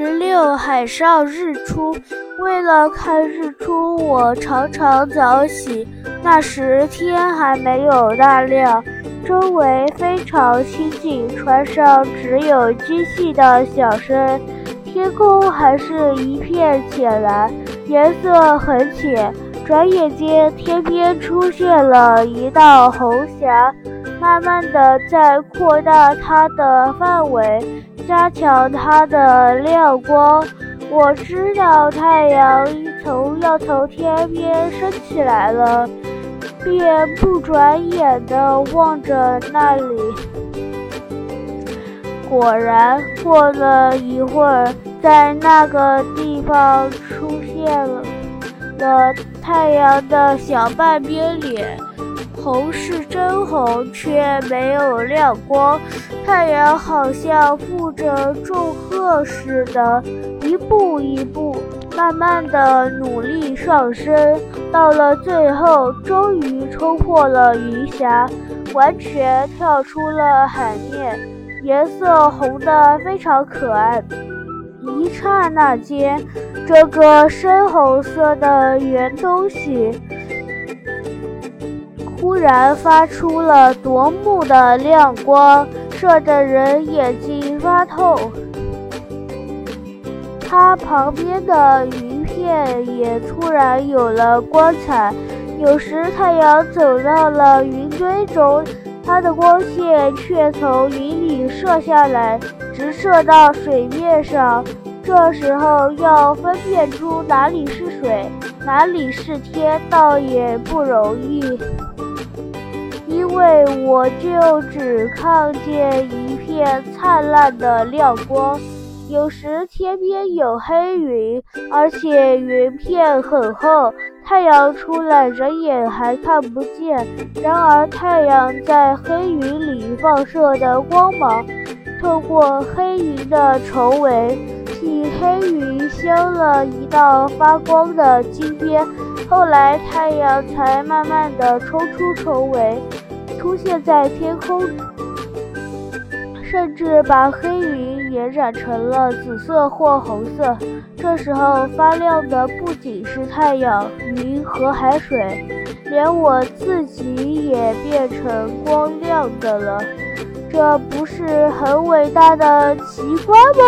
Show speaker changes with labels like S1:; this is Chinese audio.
S1: 十六，海上日出。为了看日出，我常常早起。那时天还没有大亮，周围非常清静，船上只有机器的响声。天空还是一片浅蓝，颜色很浅。转眼间，天边出现了一道红霞，慢慢的在扩大它的范围。加强它的亮光，我知道太阳从要从天边升起来了，便不转眼的望着那里。果然，过了一会儿，在那个地方出现了太阳的小半边脸。红是真红，却没有亮光。太阳好像负着重荷似的，一步一步，慢慢的努力上升。到了最后，终于冲破了云霞，完全跳出了海面，颜色红的非常可爱。一刹那间，这个深红色的圆东西。忽然发出了夺目的亮光，射得人眼睛发痛。它旁边的云片也突然有了光彩。有时太阳走到了云堆中，它的光线却从云里射下来，直射到水面上。这时候要分辨出哪里是水，哪里是天，倒也不容易。因为我就只看见一片灿烂的亮光，有时天边有黑云，而且云片很厚，太阳出来人眼还看不见。然而太阳在黑云里放射的光芒，透过黑云的重围，替黑云镶了一道发光的金边。后来太阳才慢慢的冲出重围。出现在天空，甚至把黑云也染成了紫色或红色。这时候发亮的不仅是太阳、云和海水，连我自己也变成光亮的了。这不是很伟大的奇观吗？